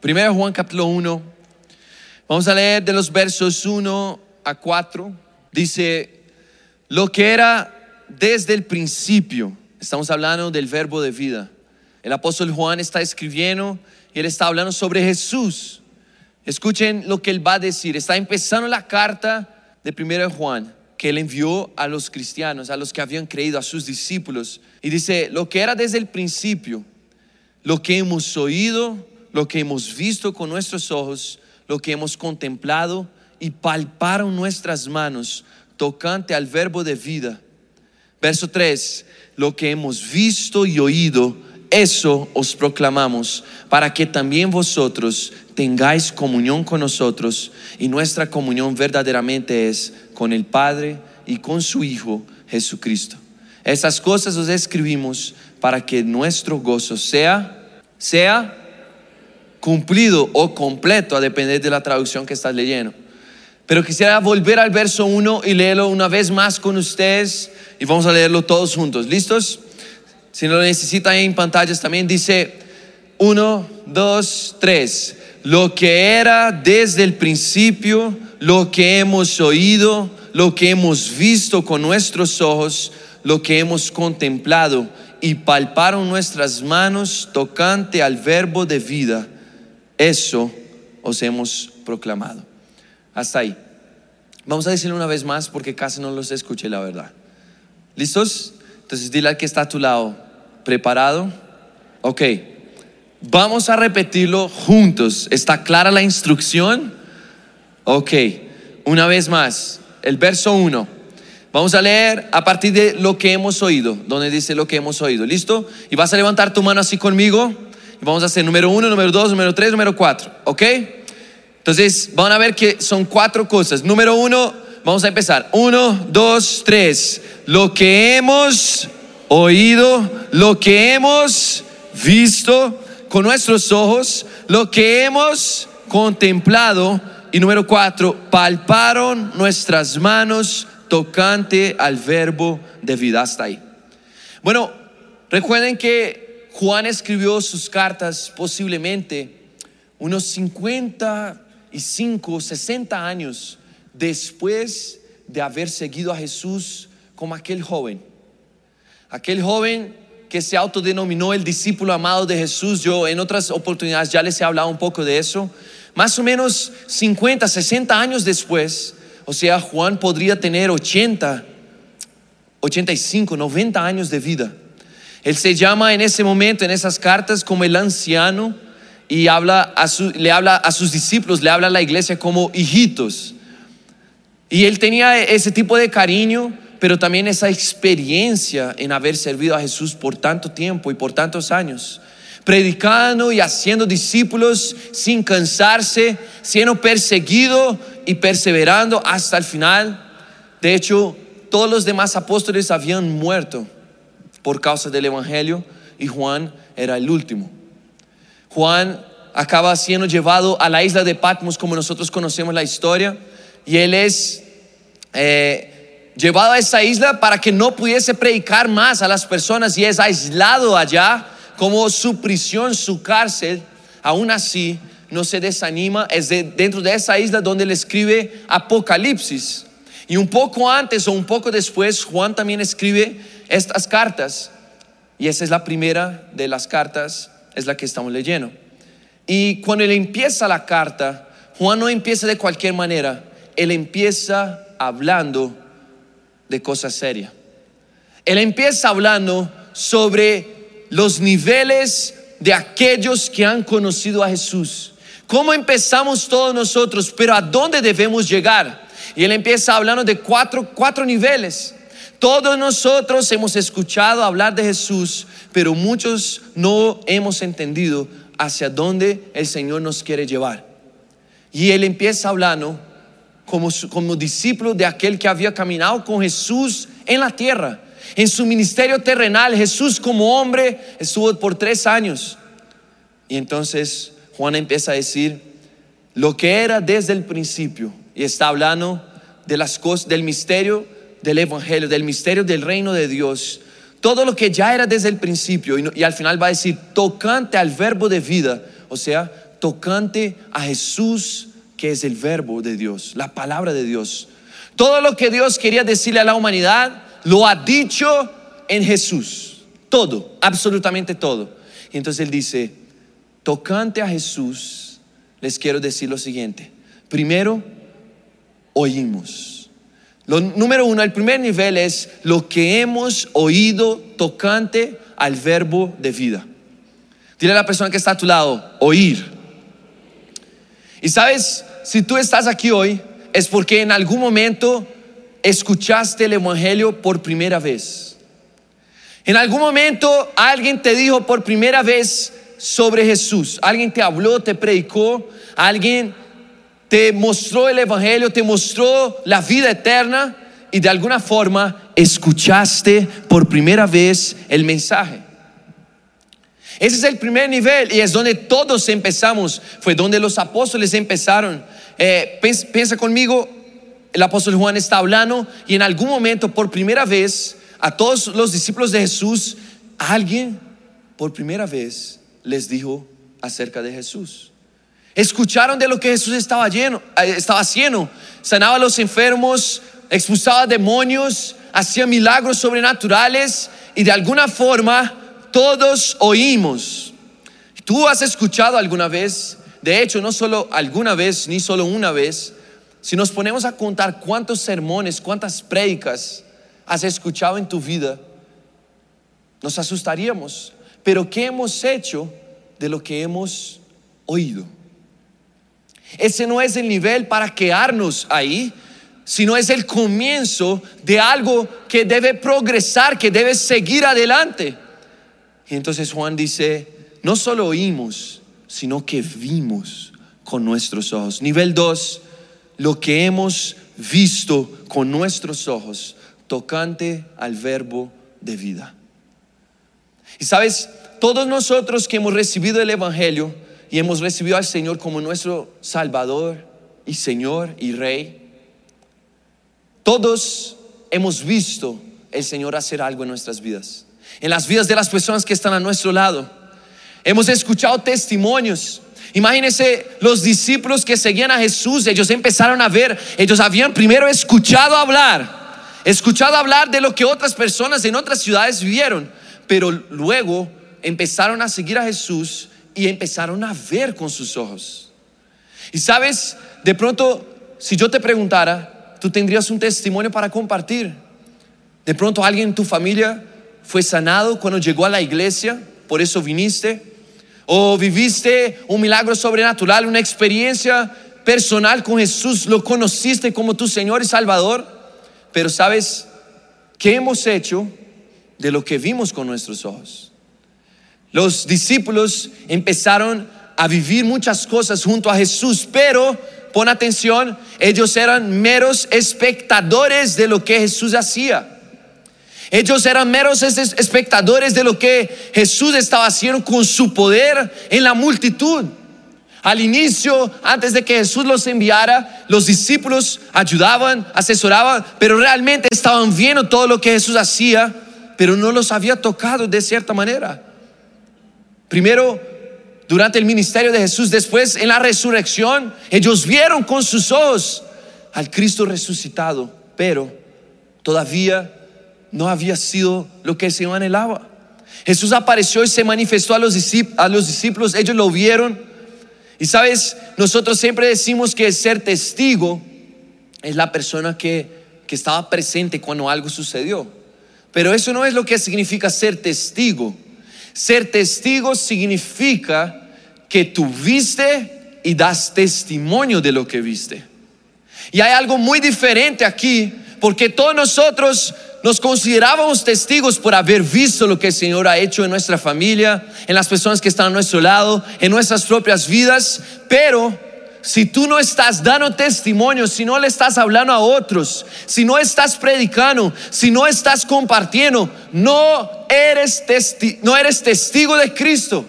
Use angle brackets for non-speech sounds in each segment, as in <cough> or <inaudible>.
Primero Juan capítulo 1. Vamos a leer de los versos 1 a 4. Dice, lo que era desde el principio. Estamos hablando del verbo de vida. El apóstol Juan está escribiendo y él está hablando sobre Jesús. Escuchen lo que él va a decir. Está empezando la carta de primero Juan que él envió a los cristianos, a los que habían creído, a sus discípulos. Y dice, lo que era desde el principio, lo que hemos oído, lo que hemos visto con nuestros ojos, lo que hemos contemplado y palparon nuestras manos tocante al verbo de vida. Verso 3, lo que hemos visto y oído, eso os proclamamos, para que también vosotros tengáis comunión con nosotros y nuestra comunión verdaderamente es con el Padre y con su Hijo Jesucristo. Estas cosas os escribimos para que nuestro gozo sea, sea cumplido o completo, a depender de la traducción que estás leyendo. Pero quisiera volver al verso 1 y leerlo una vez más con ustedes y vamos a leerlo todos juntos. ¿Listos? Si no lo necesitan en pantallas también dice 1, 2, 3. Lo que era desde el principio, lo que hemos oído, lo que hemos visto con nuestros ojos, lo que hemos contemplado y palparon nuestras manos tocante al verbo de vida eso os hemos proclamado. Hasta ahí. Vamos a decirlo una vez más porque casi no los escuché la verdad. ¿Listos? Entonces dile al que está a tu lado, ¿preparado? Ok. Vamos a repetirlo juntos. ¿Está clara la instrucción? Ok. Una vez más, el verso 1. Vamos a leer a partir de lo que hemos oído, donde dice lo que hemos oído. ¿Listo? Y vas a levantar tu mano así conmigo. Vamos a hacer número uno, número dos, número tres, número cuatro. ¿Ok? Entonces van a ver que son cuatro cosas. Número uno, vamos a empezar. Uno, dos, tres. Lo que hemos oído, lo que hemos visto con nuestros ojos, lo que hemos contemplado. Y número cuatro, palparon nuestras manos tocante al verbo de vida. Hasta ahí. Bueno, recuerden que Juan escribió sus cartas posiblemente unos 55, 60 años después de haber seguido a Jesús como aquel joven. Aquel joven que se autodenominó el discípulo amado de Jesús. Yo en otras oportunidades ya les he hablado un poco de eso. Más o menos 50, 60 años después, o sea, Juan podría tener 80, 85, 90 años de vida. Él se llama en ese momento, en esas cartas, como el anciano y habla a le habla a sus discípulos, le habla a la iglesia como hijitos. Y él tenía ese tipo de cariño, pero también esa experiencia en haber servido a Jesús por tanto tiempo y por tantos años. Predicando y haciendo discípulos sin cansarse, siendo perseguido y perseverando hasta el final. De hecho, todos los demás apóstoles habían muerto por causa del Evangelio y Juan era el último. Juan acaba siendo llevado a la isla de Patmos como nosotros conocemos la historia y él es eh, llevado a esa isla para que no pudiese predicar más a las personas y es aislado allá como su prisión, su cárcel. Aún así, no se desanima, es dentro de esa isla donde él escribe Apocalipsis. Y un poco antes o un poco después, Juan también escribe estas cartas. Y esa es la primera de las cartas, es la que estamos leyendo. Y cuando él empieza la carta, Juan no empieza de cualquier manera, él empieza hablando de cosas serias. Él empieza hablando sobre los niveles de aquellos que han conocido a Jesús. ¿Cómo empezamos todos nosotros? Pero ¿a dónde debemos llegar? Y él empieza hablando de cuatro, cuatro niveles. Todos nosotros hemos escuchado hablar de Jesús, pero muchos no hemos entendido hacia dónde el Señor nos quiere llevar. Y él empieza hablando como, como discípulo de aquel que había caminado con Jesús en la tierra. En su ministerio terrenal, Jesús como hombre estuvo por tres años. Y entonces Juan empieza a decir lo que era desde el principio y está hablando de las cosas, del misterio del Evangelio, del misterio del reino de Dios. Todo lo que ya era desde el principio y, al final va a decir tocante al verbo de vida, o sea, tocante a Jesús, que es el verbo de Dios, la palabra de Dios. Todo lo que Dios quería decirle a la humanidad, lo ha dicho en Jesús. Todo, absolutamente todo. Y entonces Él dice, tocante a Jesús, les quiero decir lo siguiente. Primero, oímos. Lo número uno, el primer nivel es lo que hemos oído tocante al verbo de vida. Dile a la persona que está a tu lado, oír. Y sabes, si tú estás aquí hoy, es porque en algún momento escuchaste el Evangelio por primera vez. En algún momento alguien te dijo por primera vez sobre Jesús. Alguien te habló, te predicó, alguien te mostró el Evangelio, te mostró la vida eterna y de alguna forma escuchaste por primera vez el mensaje. Ese es el primer nivel y es donde todos empezamos, fue donde los apóstoles empezaron. Eh, piensa conmigo, el apóstol Juan está hablando y en algún momento por primera vez a todos los discípulos de Jesús, alguien por primera vez les dijo acerca de Jesús. Escucharon de lo que Jesús estaba, lleno, eh, estaba haciendo. Sanaba a los enfermos, expulsaba demonios, hacía milagros sobrenaturales y de alguna forma todos oímos. ¿Tú has escuchado alguna vez? De hecho, no solo alguna vez, ni solo una vez. Si nos ponemos a contar cuántos sermones, cuántas prédicas has escuchado en tu vida, nos asustaríamos. Pero ¿qué hemos hecho de lo que hemos oído? Ese no es el nivel para quedarnos ahí, sino es el comienzo de algo que debe progresar, que debe seguir adelante. Y entonces Juan dice, no solo oímos, sino que vimos con nuestros ojos. Nivel 2, lo que hemos visto con nuestros ojos tocante al verbo de vida. Y sabes, todos nosotros que hemos recibido el Evangelio y hemos recibido al Señor como nuestro Salvador y Señor y Rey, todos hemos visto el Señor hacer algo en nuestras vidas, en las vidas de las personas que están a nuestro lado. Hemos escuchado testimonios. Imagínense los discípulos que seguían a Jesús, ellos empezaron a ver, ellos habían primero escuchado hablar escuchado hablar de lo que otras personas en otras ciudades vivieron, pero luego empezaron a seguir a Jesús y empezaron a ver con sus ojos. Y sabes, de pronto, si yo te preguntara, tú tendrías un testimonio para compartir. De pronto alguien en tu familia fue sanado cuando llegó a la iglesia, por eso viniste. O viviste un milagro sobrenatural, una experiencia personal con Jesús, lo conociste como tu Señor y Salvador. Pero ¿sabes qué hemos hecho de lo que vimos con nuestros ojos? Los discípulos empezaron a vivir muchas cosas junto a Jesús, pero pon atención, ellos eran meros espectadores de lo que Jesús hacía. Ellos eran meros espectadores de lo que Jesús estaba haciendo con su poder en la multitud. Al inicio, antes de que Jesús los enviara, los discípulos ayudaban, asesoraban, pero realmente estaban viendo todo lo que Jesús hacía, pero no los había tocado de cierta manera. Primero, durante el ministerio de Jesús, después en la resurrección, ellos vieron con sus ojos al Cristo resucitado, pero todavía no había sido lo que el Señor anhelaba. Jesús apareció y se manifestó a los, a los discípulos, ellos lo vieron, y sabes, nosotros siempre decimos que ser testigo es la persona que, estaba presente cuando algo sucedió. Pero eso no es lo que significa ser testigo. Ser testigo significa que tú viste y das testimonio de lo que viste. Y hay algo muy diferente aquí, porque todos nosotros nos considerábamos testigos por haber visto lo que el Señor ha hecho en nuestra familia, en las personas que están a nuestro lado, en nuestras propias vidas, pero si tú no estás dando testimonio, si no le estás hablando a otros, si no estás predicando, si no estás compartiendo, no eres, no eres testigo de Cristo.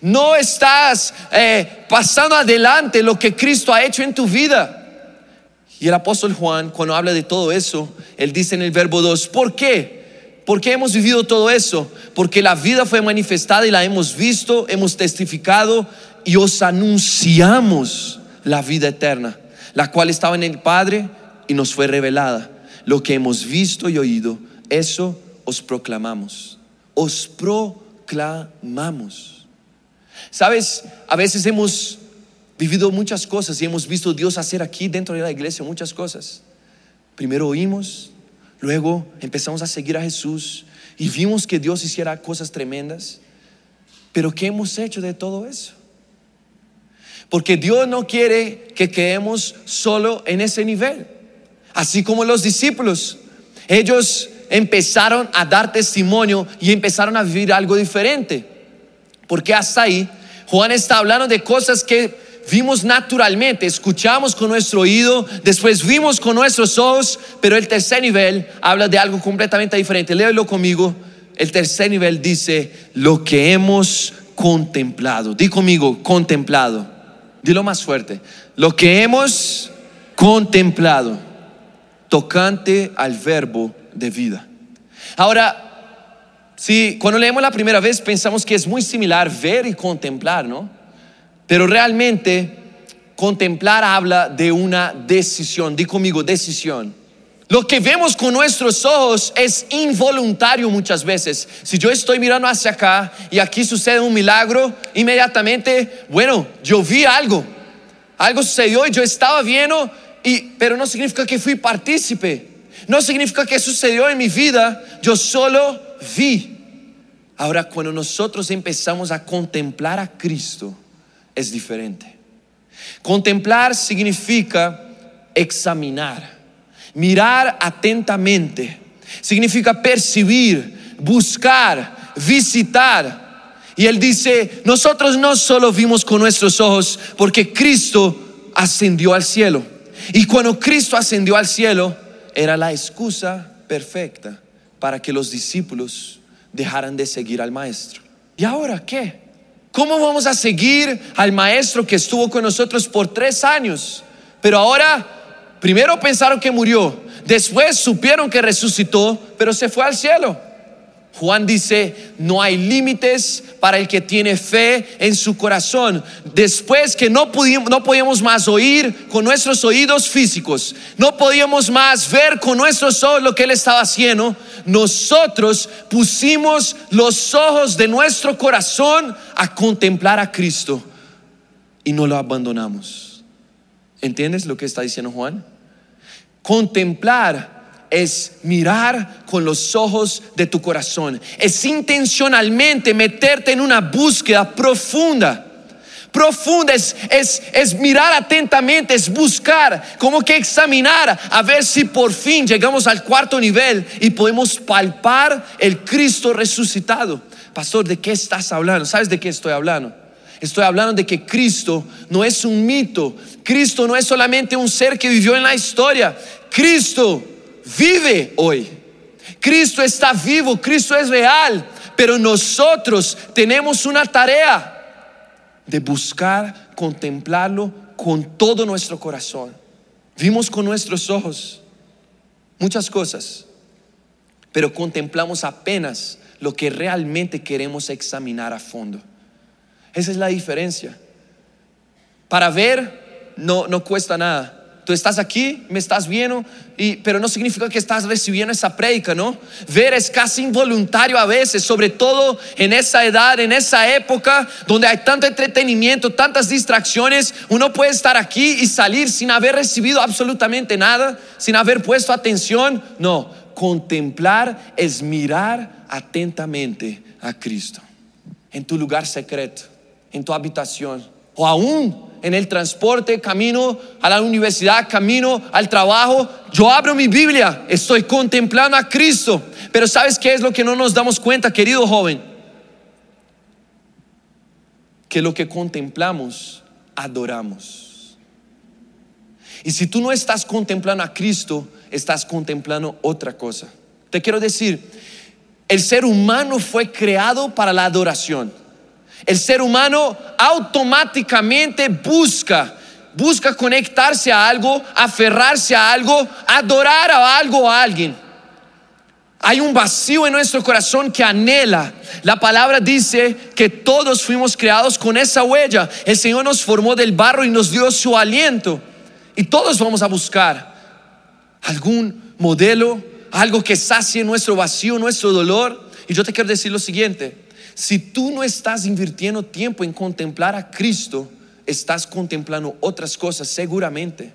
No estás eh, pasando adelante lo que Cristo ha hecho en tu vida. Y el apóstol Juan, cuando habla de todo eso, él dice en el verbo 2, ¿por qué? ¿Por qué hemos vivido todo eso? Porque la vida fue manifestada y la hemos visto, hemos testificado y os anunciamos la vida eterna, la cual estaba en el Padre y nos fue revelada. Lo que hemos visto y oído, eso os proclamamos. Os proclamamos. Sabes, a veces hemos vivido muchas cosas y hemos visto Dios hacer aquí dentro de la iglesia muchas cosas. Primero oímos, luego empezamos a seguir a Jesús y vimos que Dios hiciera cosas tremendas. Pero ¿qué hemos hecho de todo eso? Porque Dios no quiere que quedemos solo en ese nivel. Así como los discípulos, ellos empezaron a dar testimonio y empezaron a vivir algo diferente. Porque hasta ahí Juan está hablando de cosas que vimos naturalmente, escuchamos con nuestro oído, después vimos con nuestros ojos, pero el tercer nivel habla de algo completamente diferente. Léelo conmigo. El tercer nivel dice lo que hemos contemplado. Di conmigo, contemplado. Dilo más fuerte. Lo que hemos contemplado tocante al verbo de vida. Ahora, si cuando leemos la primera vez pensamos que es muy similar ver y contemplar, ¿no? Pero realmente contemplar habla de una decisión. Di conmigo, decisión. Lo que vemos con nuestros ojos es involuntario muchas veces. Si yo estoy mirando hacia acá y aquí sucede un milagro, inmediatamente, bueno, yo vi algo. Algo sucedió y yo estaba viendo, pero no significa que fui partícipe. No significa que sucedió en mi vida, yo solo vi. Ahora, cuando nosotros empezamos a contemplar a Cristo, es diferente. Contemplar significa examinar, mirar atentamente, significa percibir, buscar, visitar. Y él dice, nosotros no solo vimos con nuestros ojos porque Cristo ascendió al cielo. Y cuando Cristo ascendió al cielo, era la excusa perfecta para que los discípulos dejaran de seguir al maestro. ¿Y ahora qué? ¿Cómo vamos a seguir al maestro que estuvo con nosotros por tres años? Pero ahora, primero pensaron que murió, después supieron que resucitó, pero se fue al cielo. Juan dice, no hay límites para el que tiene fe en su corazón. Después que no, pudimos, no podíamos más oír con nuestros oídos físicos, no podíamos más ver con nuestros ojos lo que él estaba haciendo, nosotros pusimos los ojos de nuestro corazón a contemplar a Cristo y no lo abandonamos. ¿Entiendes lo que está diciendo Juan? Contemplar es mirar con los ojos de tu corazón. Es intencionalmente meterte en una búsqueda profunda. Profunda es, es, mirar atentamente, es buscar, como que examinar, a ver si por fin llegamos al cuarto nivel y podemos palpar el Cristo resucitado. Pastor, ¿de qué estás hablando? ¿Sabes de qué estoy hablando? Estoy hablando de que Cristo no es un mito. Cristo no es solamente un ser que vivió en la historia. Cristo vive hoy. Cristo está vivo, Cristo es real, pero nosotros tenemos una tarea de buscar, contemplarlo con todo nuestro corazón. Vimos con nuestros ojos muchas cosas, pero contemplamos apenas lo que realmente queremos examinar a fondo. Esa es la diferencia. Para ver no, no cuesta nada Tú estás aquí, me estás viendo, y, pero no significa que estás recibiendo esa prédica, ¿no? Ver es casi involuntario a veces, sobre todo en esa edad, en esa época donde hay tanto entretenimiento, tantas distracciones. Uno puede estar aquí y salir sin haber recibido absolutamente nada, sin haber puesto atención. No, contemplar es mirar atentamente a Cristo en tu lugar secreto, en tu habitación, o aún en el transporte, camino a la universidad, camino al trabajo, yo abro mi Biblia, estoy contemplando a Cristo. Pero ¿sabes qué es lo que no nos damos cuenta, querido joven? Que lo que contemplamos, adoramos. Y si tú no estás contemplando a Cristo, estás contemplando otra cosa. Te quiero decir, el ser humano fue creado para la adoración. El ser humano automáticamente busca, busca conectarse a algo, aferrarse a algo, adorar a algo o a alguien. Hay un vacío en nuestro corazón que anhela. La palabra dice que todos fuimos creados con esa huella. El Señor nos formó del barro y nos dio su aliento. Y todos vamos a buscar algún modelo, algo que sacie nuestro vacío, nuestro dolor. Y yo te quiero decir lo siguiente, si tú no estás invirtiendo tiempo en contemplar a Cristo, estás contemplando otras cosas seguramente.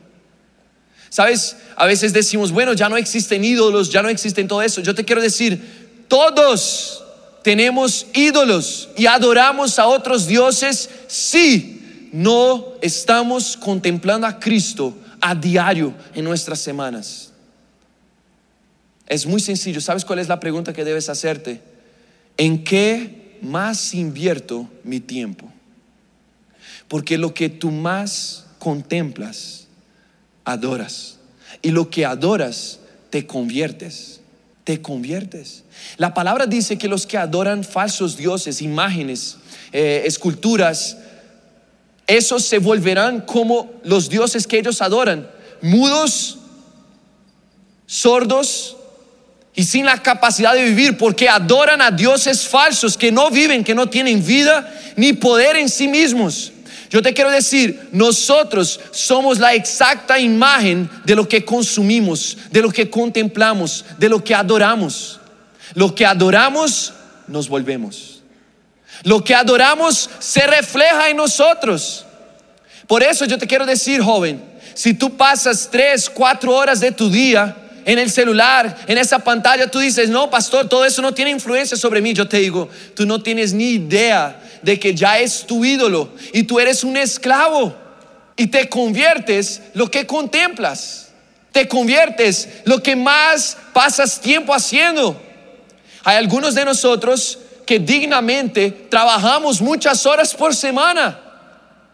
Sabes, a veces decimos, bueno, ya no existen ídolos, ya no existen todo eso. Yo te quiero decir, todos tenemos ídolos y adoramos a otros dioses si no estamos contemplando a Cristo a diario en nuestras semanas. Es muy sencillo. ¿Sabes cuál es la pregunta que debes hacerte? ¿En qué más invierto mi tiempo? Porque lo que tú más contemplas, adoras. Y lo que adoras, te conviertes. Te conviertes. La palabra dice que los que adoran falsos dioses, imágenes, eh, esculturas, esos se volverán como los dioses que ellos adoran, mudos, sordos y sin la capacidad de vivir, porque adoran a dioses falsos que no viven, que no tienen vida ni poder en sí mismos. Yo te quiero decir, nosotros somos la exacta imagen de lo que consumimos, de lo que contemplamos, de lo que adoramos. Lo que adoramos, nos volvemos. Lo que adoramos se refleja en nosotros. Por eso yo te quiero decir, joven, si tú pasas tres, cuatro horas de tu día en el celular, en esa pantalla, tú dices, no, pastor, todo eso no tiene influencia sobre mí. Yo te digo, tú no tienes ni idea de que ya es tu ídolo y tú eres un esclavo y te conviertes lo que contemplas. Te conviertes lo que más pasas tiempo haciendo. Hay algunos de nosotros que dignamente trabajamos muchas horas por semana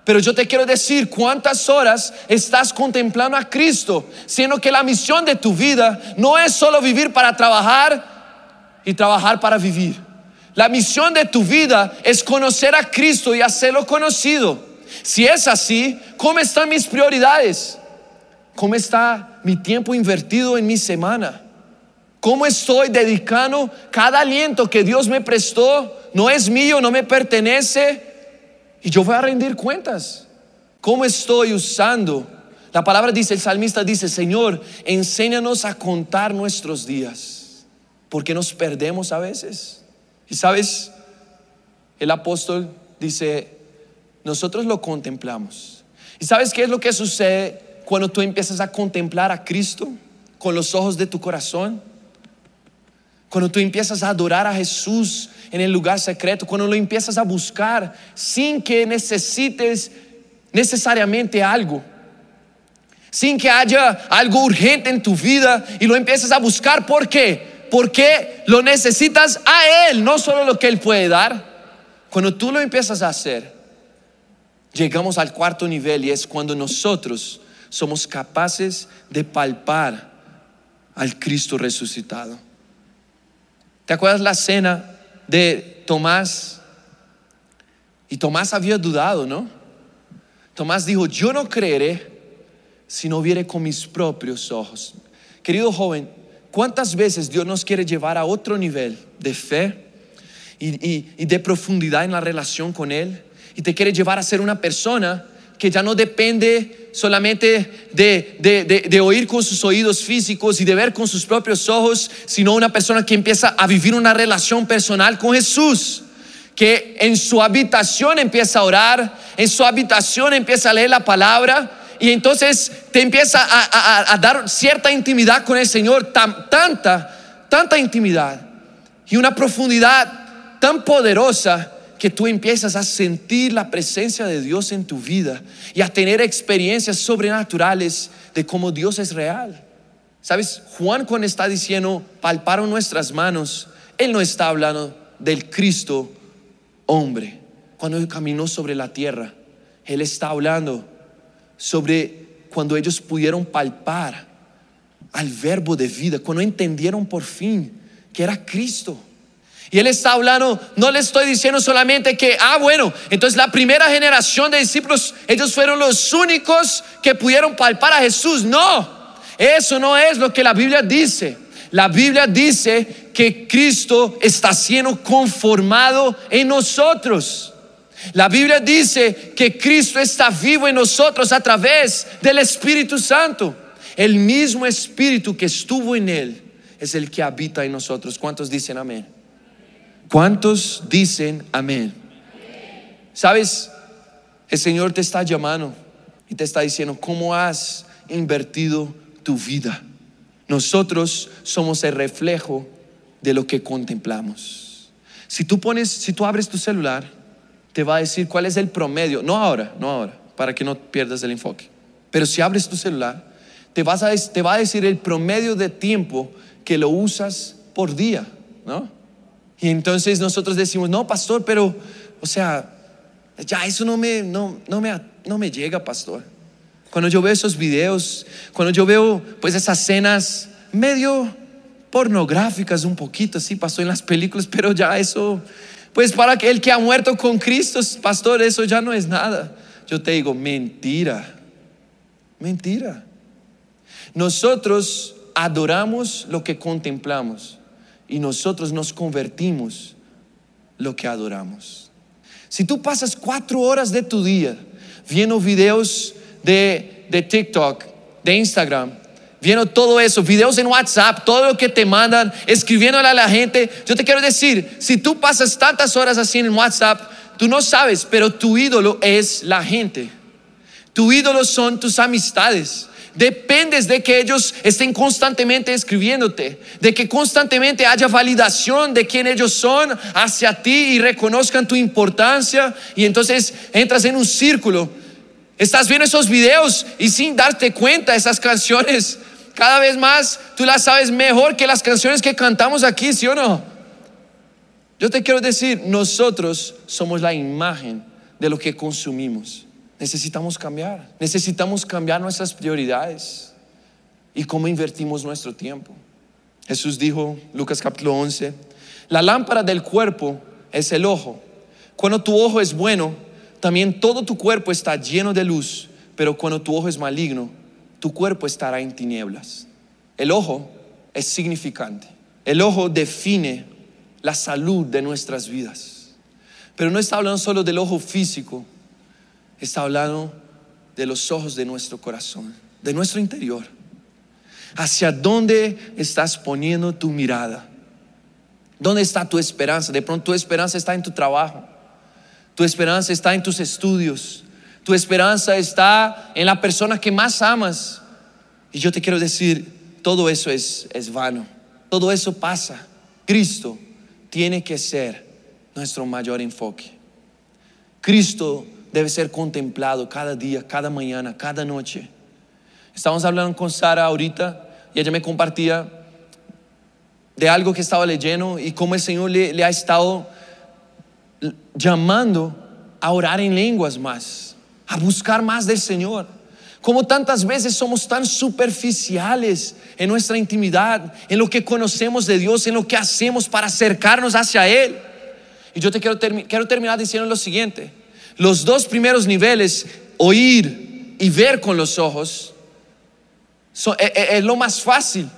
pero yo te quiero decir cuántas horas estás contemplando a Cristo, siendo que la misión de tu vida no es solo vivir para trabajar y trabajar para vivir. La misión de tu vida es conocer a Cristo y hacerlo conocido. Si es así, ¿cómo están mis prioridades? ¿Cómo está mi tiempo invertido en mi semana? ¿Cómo estoy dedicando cada aliento que Dios me prestó? No es mío, no me pertenece y yo voy a rendir cuentas. ¿Cómo estoy usando? La palabra dice, el salmista dice, Señor, enséñanos a contar nuestros días, porque nos perdemos a veces. Y sabes, el apóstol dice, nosotros lo contemplamos. ¿Y sabes qué es lo que sucede cuando tú empiezas a contemplar a Cristo con los ojos de tu corazón? Cuando tú empiezas a adorar a Jesús en el lugar secreto, cuando lo empiezas a buscar sin que necesites necesariamente algo, sin que haya algo urgente en tu vida y lo empiezas a buscar, ¿por qué? Porque lo necesitas a Él, no solo lo que Él puede dar. Cuando tú lo empiezas a hacer, llegamos al cuarto nivel y es cuando nosotros somos capaces de palpar al Cristo resucitado. ¿Te acuerdas la cena de Tomás? Y Tomás había dudado, ¿no? Tomás dijo, yo no creeré si no viere con mis propios ojos. Querido joven, ¿cuántas veces Dios nos quiere llevar a otro nivel de fe y, de profundidad en la relación con Él? Y te quiere llevar a ser una persona que ya no depende solamente de, oír con sus oídos físicos y de ver con sus propios ojos, sino una persona que empieza a vivir una relación personal con Jesús, que en su habitación empieza a orar, en su habitación empieza a leer la palabra y entonces te empieza a, dar cierta intimidad con el Señor, tanta, tanta intimidad y una profundidad tan poderosa que tú empiezas a sentir la presencia de Dios en tu vida y a tener experiencias sobrenaturales de cómo Dios es real. ¿Sabes? Juan cuando está diciendo palparon nuestras manos, él no está hablando del Cristo hombre. Cuando él caminó sobre la tierra, él está hablando sobre cuando ellos pudieron palpar al verbo de vida, cuando entendieron por fin que era Cristo. Y él está hablando, no le estoy diciendo solamente que, ah, bueno, entonces la primera generación de discípulos, ellos fueron los únicos que pudieron palpar a Jesús. No, eso no es lo que la Biblia dice. La Biblia dice que Cristo está siendo conformado en nosotros. La Biblia dice que Cristo está vivo en nosotros a través del Espíritu Santo. El mismo Espíritu que estuvo en Él es el que habita en nosotros. ¿Cuántos dicen amén? ¿Cuántos dicen amén? ¿Sabes? El Señor te está llamando y te está diciendo, ¿cómo has invertido tu vida? Nosotros somos el reflejo de lo que contemplamos. Si tú pones, si tú abres tu celular, te va a decir cuál es el promedio, no ahora, no ahora, para que no pierdas el enfoque. Pero si abres tu celular, te, vas a, te va a decir el promedio de tiempo que lo usas por día, ¿no? Y entonces nosotros decimos, no, pastor, pero, o sea, ya eso no me, no, no me, no me llega, pastor. Cuando yo veo esos videos, cuando yo veo pues esas escenas medio pornográficas un poquito, así pasó en las películas, <laughs> pero ya eso, pues para el que ha muerto con Cristo, pastor, eso ya no es nada. Yo te digo, mentira, mentira. Nosotros adoramos lo que contemplamos y nosotros nos convertimos lo que adoramos. Si tú pasas cuatro horas de tu día viendo videos de, TikTok, de Instagram, viendo todo eso, videos en WhatsApp, todo lo que te mandan, escribiéndole a la gente. Yo te quiero decir, si tú pasas tantas horas así en WhatsApp, tú no sabes, pero tu ídolo es la gente. Tu ídolo son tus amistades. Dependes de que ellos estén constantemente escribiéndote, de que constantemente haya validación de quién ellos son hacia ti y reconozcan tu importancia. Y entonces entras en un círculo Estás viendo esos videos y sin darte cuenta, esas canciones, cada vez más tú las sabes mejor que las canciones que cantamos aquí, ¿sí o no? Yo te quiero decir, nosotros somos la imagen de lo que consumimos. Necesitamos cambiar, necesitamos cambiar nuestras prioridades y cómo invertimos nuestro tiempo. Jesús dijo, Lucas capítulo 11, la lámpara del cuerpo es el ojo. Cuando tu ojo es bueno, también todo tu cuerpo está lleno de luz, pero cuando tu ojo es maligno, tu cuerpo estará en tinieblas. El ojo es significante. El ojo define la salud de nuestras vidas. Pero no está hablando solo del ojo físico, está hablando de los ojos de nuestro corazón, de nuestro interior. ¿Hacia dónde estás poniendo tu mirada? ¿Dónde está tu esperanza? De pronto tu esperanza está en tu trabajo. Tu esperanza está en tus estudios. Tu esperanza está en la persona que más amas. Y yo te quiero decir, todo eso es, es vano. Todo eso pasa. Cristo tiene que ser nuestro mayor enfoque. Cristo debe ser contemplado cada día, cada mañana, cada noche. Estamos hablando con Sara ahorita y ella me compartía de algo que estaba leyendo y cómo el Señor le, le ha estado llamando a orar en lenguas más, a buscar más del Señor. Como tantas veces somos tan superficiales en nuestra intimidad, en lo que conocemos de Dios, en lo que hacemos para acercarnos hacia Él. Y yo te quiero, quiero terminar diciendo lo siguiente. Los dos primeros niveles, oír y ver con los ojos, e, e, es lo más fácil.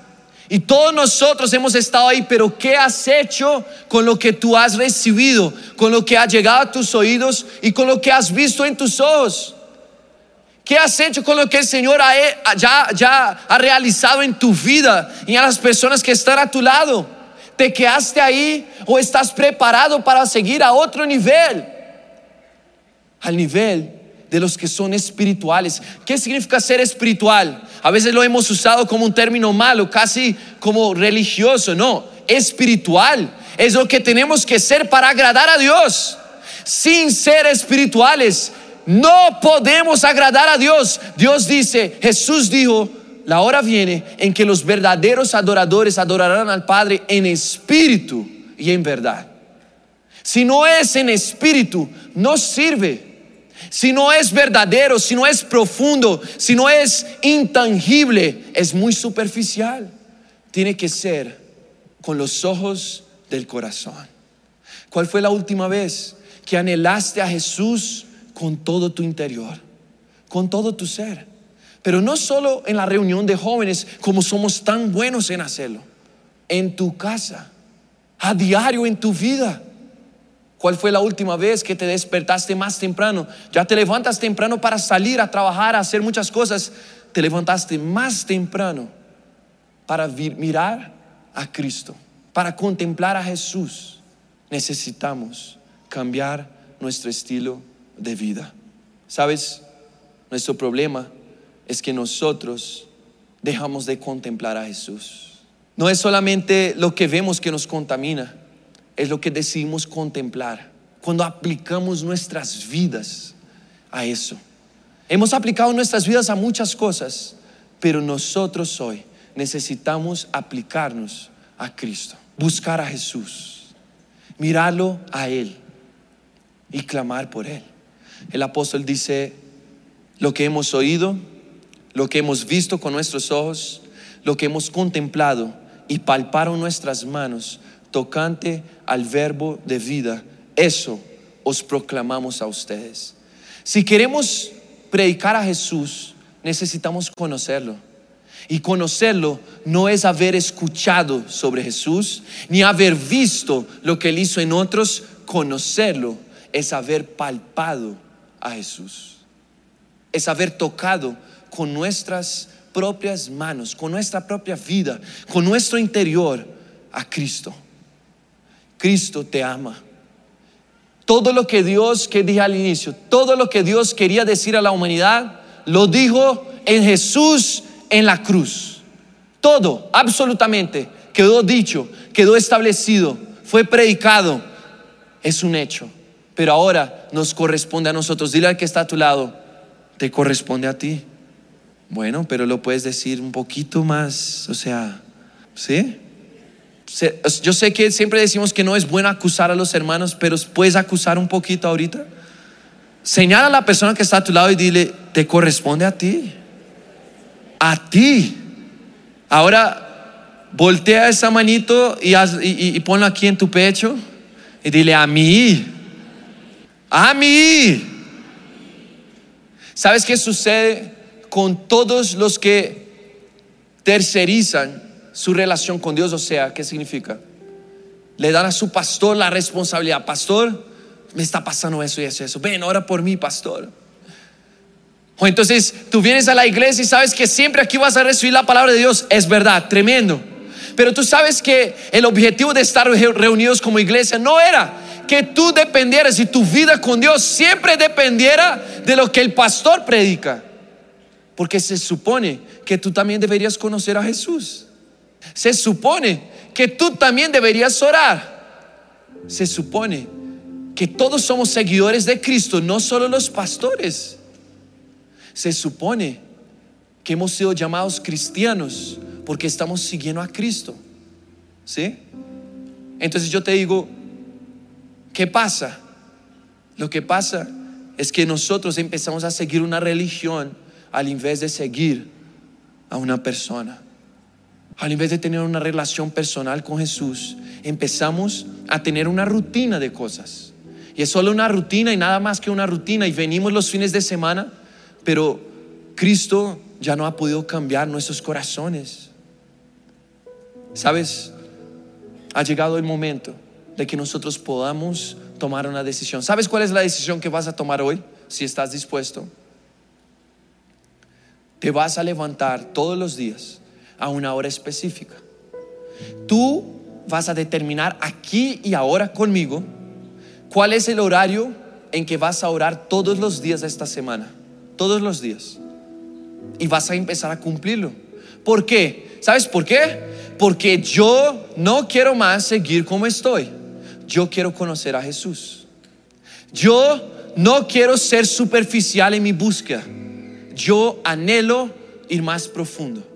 Y todos nosotros hemos estado ahí, pero ¿qué has hecho con lo que tú has recibido, con lo que ha llegado a tus oídos y con lo que has visto en tus ojos? ¿Qué has hecho con lo que el Señor ya, ya ha realizado en tu vida y a las personas que están a tu lado? ¿Te quedaste ahí o estás preparado para seguir a otro nivel? Al nivel de los que son espirituales. ¿Qué significa ser espiritual? A veces lo hemos usado como un término malo, casi como religioso. No, espiritual es lo que tenemos que ser para agradar a Dios. Sin ser espirituales, no podemos agradar a Dios. Dios dice, Jesús dijo, la hora viene en que los verdaderos adoradores adorarán al Padre en espíritu y en verdad. Si no es en espíritu, no sirve si no es verdadero, si no es profundo, si no es intangible, es muy superficial. Tiene que ser con los ojos del corazón. ¿Cuál fue la última vez que anhelaste a Jesús con todo tu interior, con todo tu ser? Pero no solo en la reunión de jóvenes, como somos tan buenos en hacerlo. en tu casa, a diario en tu vida. ¿Cuál fue la última vez que te despertaste más temprano? Ya te levantas temprano para salir a trabajar, a hacer muchas cosas. Te levantaste más temprano para mirar a Cristo, para contemplar a Jesús. Necesitamos cambiar nuestro estilo de vida. ¿Sabes? Nuestro problema es que nosotros dejamos de contemplar a Jesús. No es solamente lo que vemos que nos contamina, es lo que decidimos contemplar cuando aplicamos nuestras vidas a eso. Hemos aplicado nuestras vidas a muchas cosas, pero nosotros hoy necesitamos aplicarnos a Cristo, buscar a Jesús, mirarlo a Él y clamar por Él. El apóstol dice, lo que hemos oído, lo que hemos visto con nuestros ojos, lo que hemos contemplado y palparon nuestras manos tocante al verbo de vida, eso os proclamamos a ustedes. Si queremos predicar a Jesús, necesitamos conocerlo. Y conocerlo no es haber escuchado sobre Jesús, ni haber visto lo que él hizo en otros. Conocerlo es haber palpado a Jesús. Es haber tocado con nuestras propias manos, con nuestra propia vida, con nuestro interior a Cristo. Cristo te ama. Todo lo que Dios, que dije al inicio, todo lo que Dios quería decir a la humanidad, lo dijo en Jesús en la cruz. Todo, absolutamente, quedó dicho, quedó establecido, fue predicado, es un hecho. Pero ahora nos corresponde a nosotros. Dile al que está a tu lado, te corresponde a ti. Bueno, pero lo puedes decir un poquito más, o sea, ¿sí? Yo sé que siempre decimos que no es bueno acusar a los hermanos, pero puedes acusar un poquito ahorita. Señala a la persona que está a tu lado y dile, te corresponde a ti. A ti. Ahora, voltea esa manito y, y, ponlo aquí en tu pecho y dile, a mí. A mí. ¿Sabes qué sucede con todos los que tercerizan su relación con Dios, o sea, ¿qué significa? Le dan a su pastor la responsabilidad, pastor, me está pasando eso y eso y eso, ven, ora por mí, pastor. O entonces tú vienes a la iglesia y sabes que siempre aquí vas a recibir la palabra de Dios, es verdad, tremendo. Pero tú sabes que el objetivo de estar reunidos como iglesia no era que tú dependieras y tu vida con Dios siempre dependiera de lo que el pastor predica. Porque se supone que tú también deberías conocer a Jesús. Se supone que tú también deberías orar. Se supone que todos somos seguidores de Cristo, no solo los pastores. Se supone que hemos sido llamados cristianos porque estamos siguiendo a Cristo. ¿Sí? Entonces yo te digo, ¿qué pasa? Lo que pasa es que nosotros empezamos a seguir una religión al invés de seguir a una persona al invés de tener una relación personal con Jesús, empezamos a tener una rutina de cosas. Y es solo una rutina y nada más que una rutina. Y venimos los fines de semana, pero Cristo ya no ha podido cambiar nuestros corazones. ¿Sabes? Ha llegado el momento de que nosotros podamos tomar una decisión. ¿Sabes cuál es la decisión que vas a tomar hoy? Si estás dispuesto. Te vas a levantar todos los días a una hora específica. Tú vas a determinar aquí y ahora conmigo cuál es el horario en que vas a orar todos los días de esta semana. Todos los días. Y vas a empezar a cumplirlo. ¿Por qué? ¿Sabes por qué? Porque yo no quiero más seguir como estoy. Yo quiero conocer a Jesús. Yo no quiero ser superficial en mi búsqueda. Yo anhelo ir más profundo.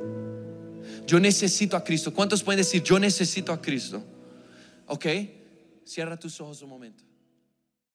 Yo necesito a Cristo. ¿Cuántos pueden decir, yo necesito a Cristo? ¿Ok? Cierra tus ojos un momento.